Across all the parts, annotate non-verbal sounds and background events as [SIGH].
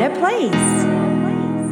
better place.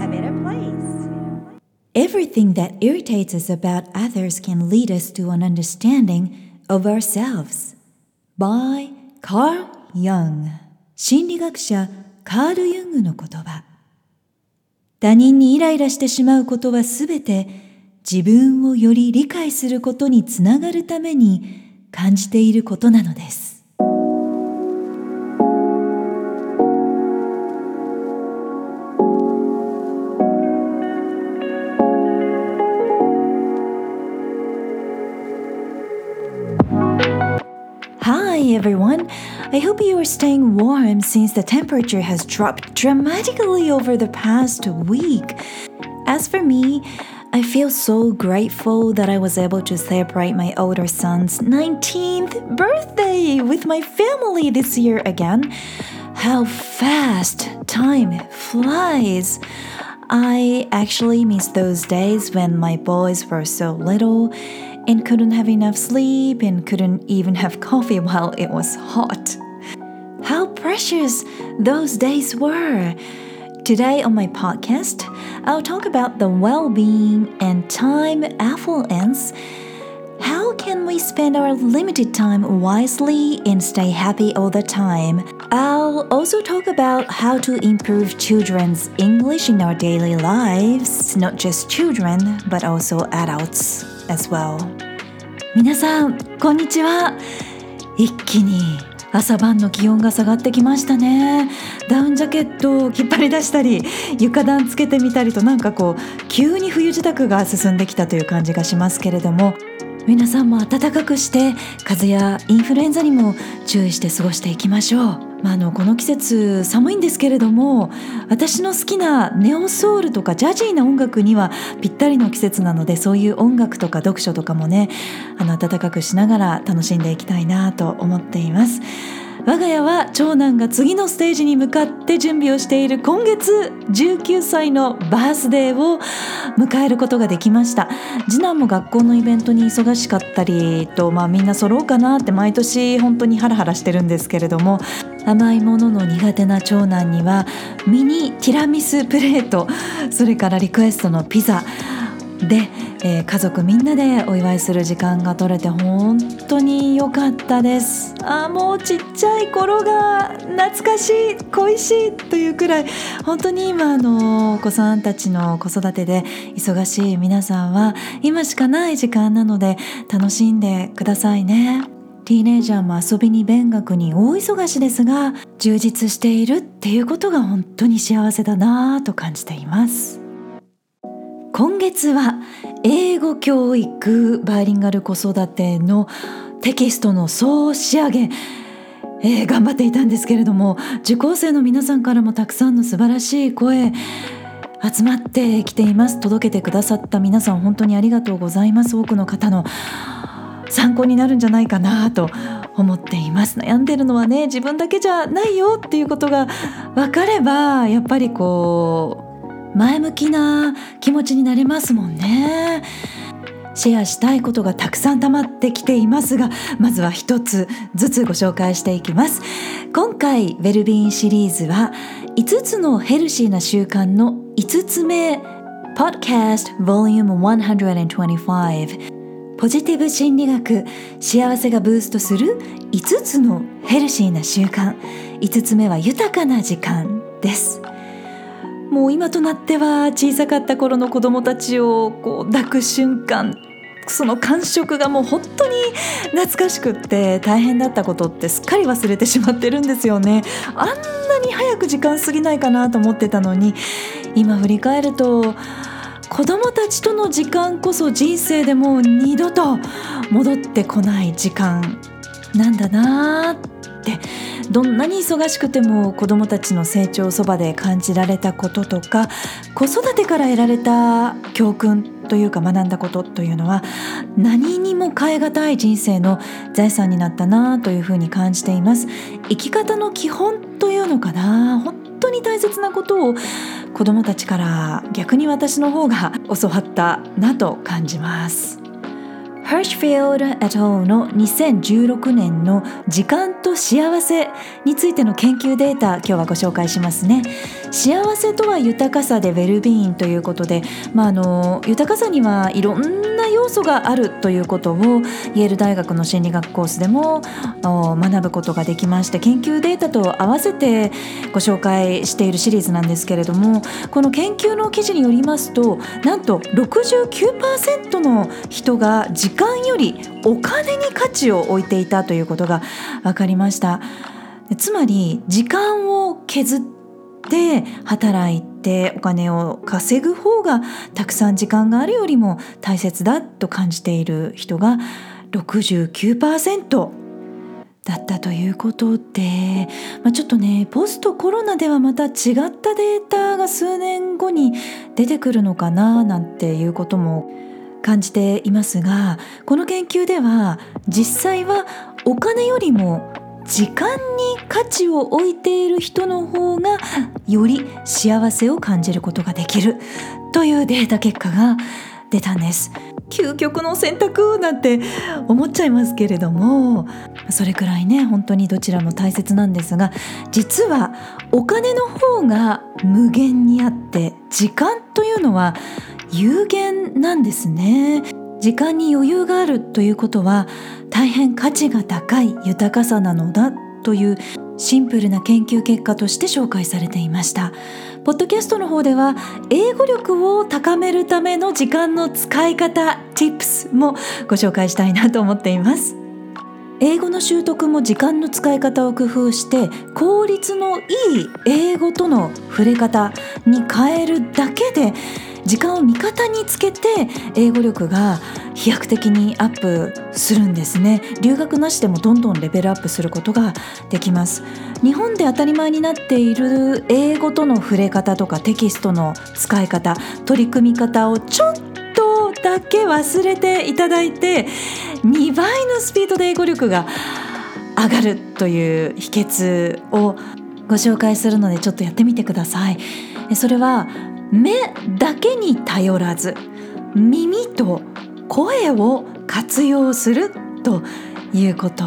A better place. Everything that irritates us about others can lead us to an understanding of ourselves. By Carl Jung 心理学者カール・ユングの言葉他人にイライラしてしまうことはすべて自分をより理解することにつながるために感じていることなのです。I hope you are staying warm since the temperature has dropped dramatically over the past week. As for me, I feel so grateful that I was able to celebrate my older son's 19th birthday with my family this year again. How fast time flies! I actually miss those days when my boys were so little and couldn't have enough sleep and couldn't even have coffee [LAUGHS] while it was hot How precious those days were! Today on my podcast, I'll talk about the well being and time affluence. How can we spend our limited time wisely and stay happy all the time? I'll also talk about how to improve children's English in our daily lives, not just children, but also adults. as well 皆さんこんにちは一気に 朝晩の気温が下がってきましたね。ダウンジャケットを引っ張り出したり床暖つけてみたりとなんかこう急に冬支度が進んできたという感じがしますけれども皆さんも暖かくして風邪やインフルエンザにも注意して過ごしていきましょう。まあ、あのこの季節寒いんですけれども私の好きなネオソウルとかジャジーな音楽にはぴったりの季節なのでそういう音楽とか読書とかもねあの暖かくしながら楽しんでいきたいなと思っています。我が家は長男が次のステージに向かって準備をしている今月19歳のバースデーを迎えることができました。次男も学校のイベントに忙しかったりと、まあ、みんな揃うかなって毎年本当にハラハラしてるんですけれども甘いものの苦手な長男にはミニティラミスプレートそれからリクエストのピザで、えー、家族みんなでお祝いする時間が取れて本当に良かったです。あもうちっちゃい頃が懐かしい恋しいというくらい本当に今のお子さんたちの子育てで忙しい皆さんは今しかない時間なので楽しんでくださいね。ティーネイジャーも遊びに勉学に大忙しですが充実しているっていうことが本当に幸せだなぁと感じています。今月は英語教育バイリンガル子育てのテキストの総仕上げ。えー、頑張っていたんですけれども受講生の皆さんからもたくさんの素晴らしい声集まってきています。届けてくださった皆さん本当にありがとうございます。多くの方の参考になるんじゃないかなと思っています。悩んでるのはね自分だけじゃないよっていうことが分かればやっぱりこう前向きな気持ちになれますもんね。シェアしたいことがたくさん溜まってきていますがまずは一つずつご紹介していきます。今回ウェルビーンシリーズは5つのヘルシーな習慣の5つ目 Podcast Volume 125ポジティブ心理学幸せがブーストする5つのヘルシーな習慣。5つ目は豊かな時間です。もう今となっては小さかった頃の子供たちをこう抱く瞬間その感触がもう本当に懐かしくって大変だったことってすっかり忘れてしまってるんですよね。あんなに早く時間過ぎないかなと思ってたのに今振り返ると子供たちとの時間こそ人生でもう二度と戻ってこない時間なんだなってどんなに忙しくても子供たちの成長そばで感じられたこととか子育てから得られた教訓というか学んだことというのは何にも代え難い人生の財産になったなというふうに感じています生き方の基本というのかな本当に大切なことを子どもたちから逆に私の方が教わったなと感じます。ハーシュフィールド・エトーの2016年の時間と幸せについての研究データ今日はご紹介しますね。幸せとは豊かさでウェルビーンということで、まあ、あの豊かさにはいろんな要素があるということをイェール大学の心理学コースでも学ぶことができまして研究データと合わせてご紹介しているシリーズなんですけれどもこの研究の記事によりますとなんと69%の人が時間よりお金に価値を置いていたということが分かりました。つまり時間を削ってって働いてお金を稼ぐ方がたくさん時間があるよりも大切だと感じている人が69%だったということで、まあ、ちょっとねポストコロナではまた違ったデータが数年後に出てくるのかななんていうことも感じていますがこの研究では実際はお金よりも時間に価値を置いている人の方がより幸せを感じることができるというデータ結果が出たんです。究極の選択なんて思っちゃいますけれどもそれくらいね本当にどちらも大切なんですが実はお金の方が無限にあって時間というのは有限なんですね。時間に余裕があるということは大変価値が高い豊かさなのだというシンプルな研究結果として紹介されていました。ポッドキャストの方では英語力を高めるための時間の使い方 Tips もご紹介したいなと思っています。英語の習得も時間の使い方を工夫して効率のいい英語との触れ方に変えるだけで時間を味方につけて英語力が飛躍的にアップするんですね。留学なしでもどんどんレベルアップすることができます。日本で当たり前になっている英語との触れ方とかテキストの使い方取り組み方をちょっとだけ忘れていただいて2倍のスピードで英語力が上がるという秘訣をご紹介するのでちょっとやってみてください。それは目だけに頼らず耳と声を活用するということ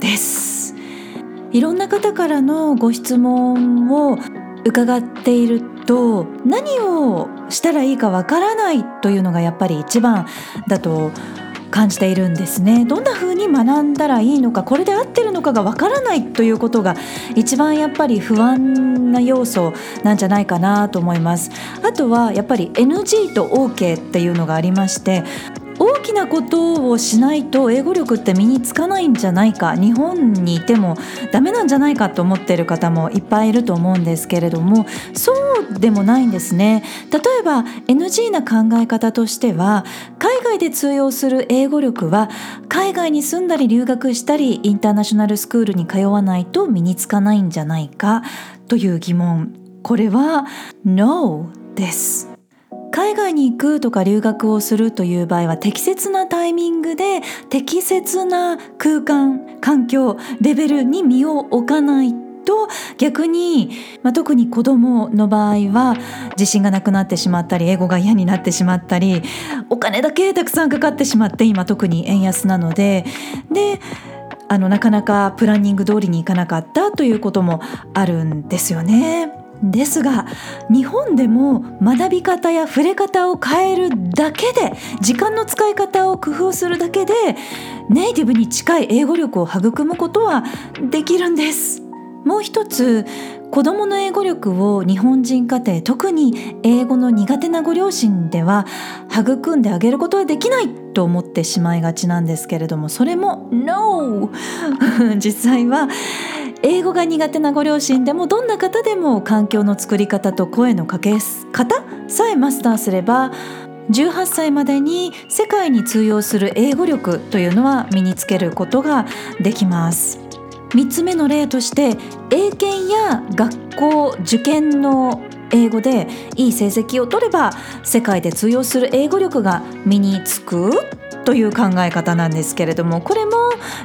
です。いろんな方からのご質問を伺っていると何をしたらいいかわからないというのがやっぱり一番だと思います感じているんですね。どんな風に学んだらいいのかこれで合ってるのかがわからないということが一番やっぱり不安な要素なんじゃないかなと思います。あとはやっぱり NG と OK っていうのがありまして大きなことをしないと英語力って身につかないんじゃないか。日本にいてもダメなんじゃないかと思ってる方もいっぱいいると思うんですけれどもそうでもないんですね。例えば NG な考え方としては海外で通用する英語力は海外に住んだり留学したりインターナショナルスクールに通わないと身につかないんじゃないかという疑問。これは No です。海外に行くとか留学をするという場合は適切なタイミングで適切な空間環境レベルに身を置かないと逆に、まあ、特に子どもの場合は自信がなくなってしまったり英語が嫌になってしまったりお金だけたくさんかかってしまって今特に円安なのでであのなかなかプランニング通りにいかなかったということもあるんですよね。ですが日本でも学び方や触れ方を変えるだけで時間の使い方を工夫するだけでネイティブに近い英語力を育むことはできるんですもう一つ子どもの英語力を日本人家庭特に英語の苦手なご両親では育んであげることはできないと思ってしまいがちなんですけれどもそれも NO! [LAUGHS] 実際は英語が苦手なご両親でもどんな方でも環境の作り方と声のかけ方さえマスターすれば18歳までに世界に通用する英語力というのは身につけることができます。3つ目の例として英検や学校受験の英語でいい成績を取れば世界で通用する英語力が身につく。という考え方なんですけれどもこれも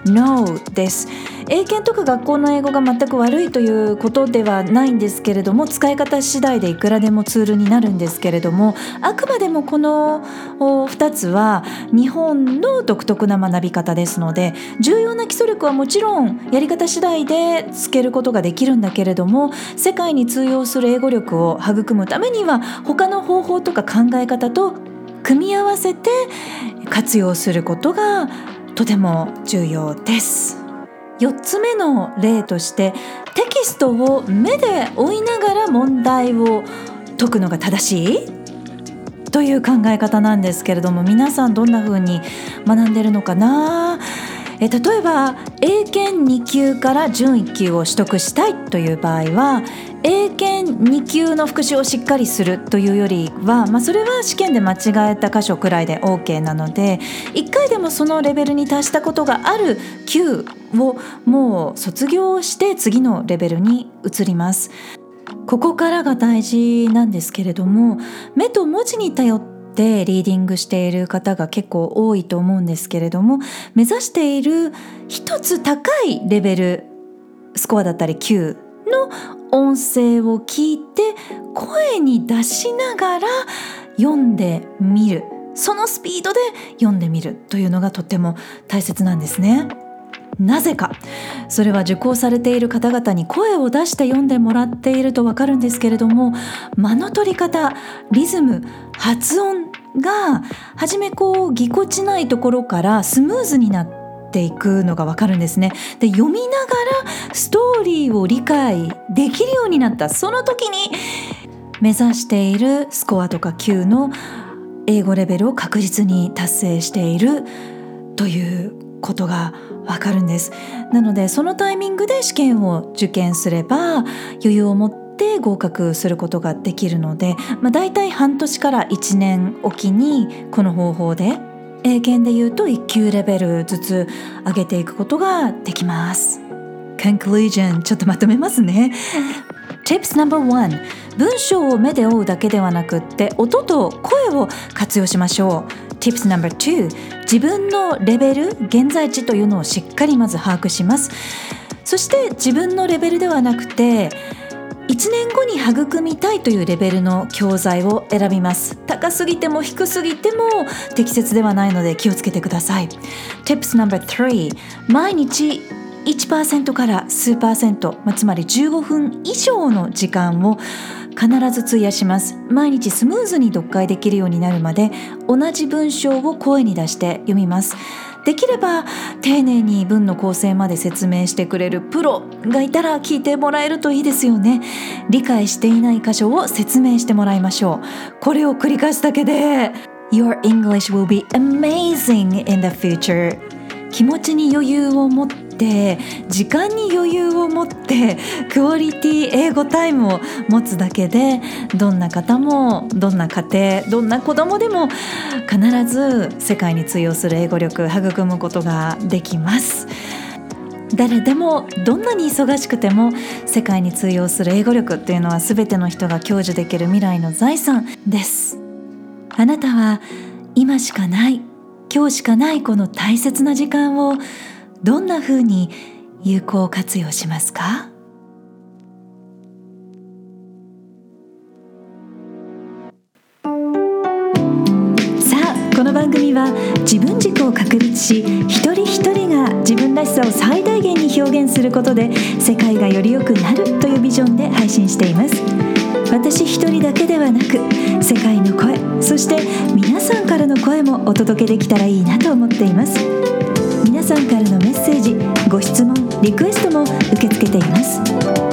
No です。英検とか学校の英語が全く悪いということではないんですけれども使い方次第でいくらでもツールになるんですけれどもあくまでもこの2つは日本の独特な学び方ですので重要な基礎力はもちろんやり方次第でつけることができるんだけれども世界に通用する英語力を育むためには他の方法とか考え方と組み合わせて活用することがとても重要です。4つ目の例としてテキストを目で追いながら問題を解くのが正しい？という考え方なんですけれども皆さんどんな風に学んでるのかな？え例えば英検2級から準1級を取得したいという場合は英検2級の復習をしっかりするというよりは、まあ、それは試験で間違えた箇所くらいで OK なので1回でもそのレベルに達したことがある級をもう卒業して次のレベルに移ります。ここからが大事なんですけれども目と文字に頼ってでリーディングしている方が結構多いと思うんですけれども目指している一つ高いレベルスコアだったり9の音声を聞いて声に出しながら読んでみるそのスピードで読んでみるというのがとっても大切なんですね。なぜか。それは受講されている方々に声を出して読んでもらっているとわかるんですけれども間の取り方リズム発音が初めこうぎこちないところからスムーズになっていくのがわかるんですね。で読みながらストーリーを理解できるようになった。その時に目指しているスコアとか Q の英語レベルを確実に達成しているということがわかるんです。なのでそのタイミングで試験を受験すれば余裕を持って合格することができるので、まあ、大体半年から1年おきにこの方法で英検で言うと1級レベルずつ上げていくことができます。Conclusion ちょっとまとめますね。Tips No.1 文章を目で追うだけではなくって音と声を活用しましょう Tips No.2 自分のレベル現在地というのをしっかりまず把握します。そして自分のレベルではなくて1年後に育みたいというレベルの教材を選びます。高すぎても低すぎても適切ではないので気をつけてください。Tips No.3 毎日1%から数パーセント、まあ、つまり15分以上の時間を必ず費やします。毎日スムーズに読解できるようになるまで同じ文章を声に出して読みます。できれば丁寧に文の構成まで説明してくれるプロがいたら聞いてもらえるといいですよね。理解していない箇所を説明してもらいましょう。これを繰り返すだけで Your English will be amazing in the future 気持ちに余裕を持ってて時間に余裕を持ってクオリティ英語タイムを持つだけでどんな方もどんな家庭どんな子供でも必ず世界に通用する英語力育むことができます。誰でもどんなに忙しくても世界に通用する英語力っていうのは全ての人が享受できる未来の財産ですあなたは今しかない今日しかないこの大切な時間をどんなふうに有効活用しますか？さあこの番組は自分軸を確立し一人一人が自分らしさを最大限に表現することで世界がより良くなるというビジョンで配信しています。私一人だけではなく世界の声そして皆さんからの声もお届けできたらいいなと思っています。さんからのメッセージご質問リクエストも受け付けています。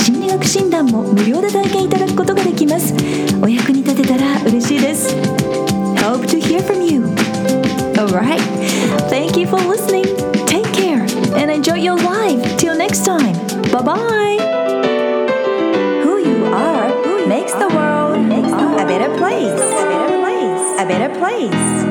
心理学診断も無料で体験いただくことができます。お役に立てたら嬉しいです。Hope to hear from you. Alright. Thank you for listening. Take care and enjoy your life. Till next time. Bye bye Who you are makes the world a better place. A better place.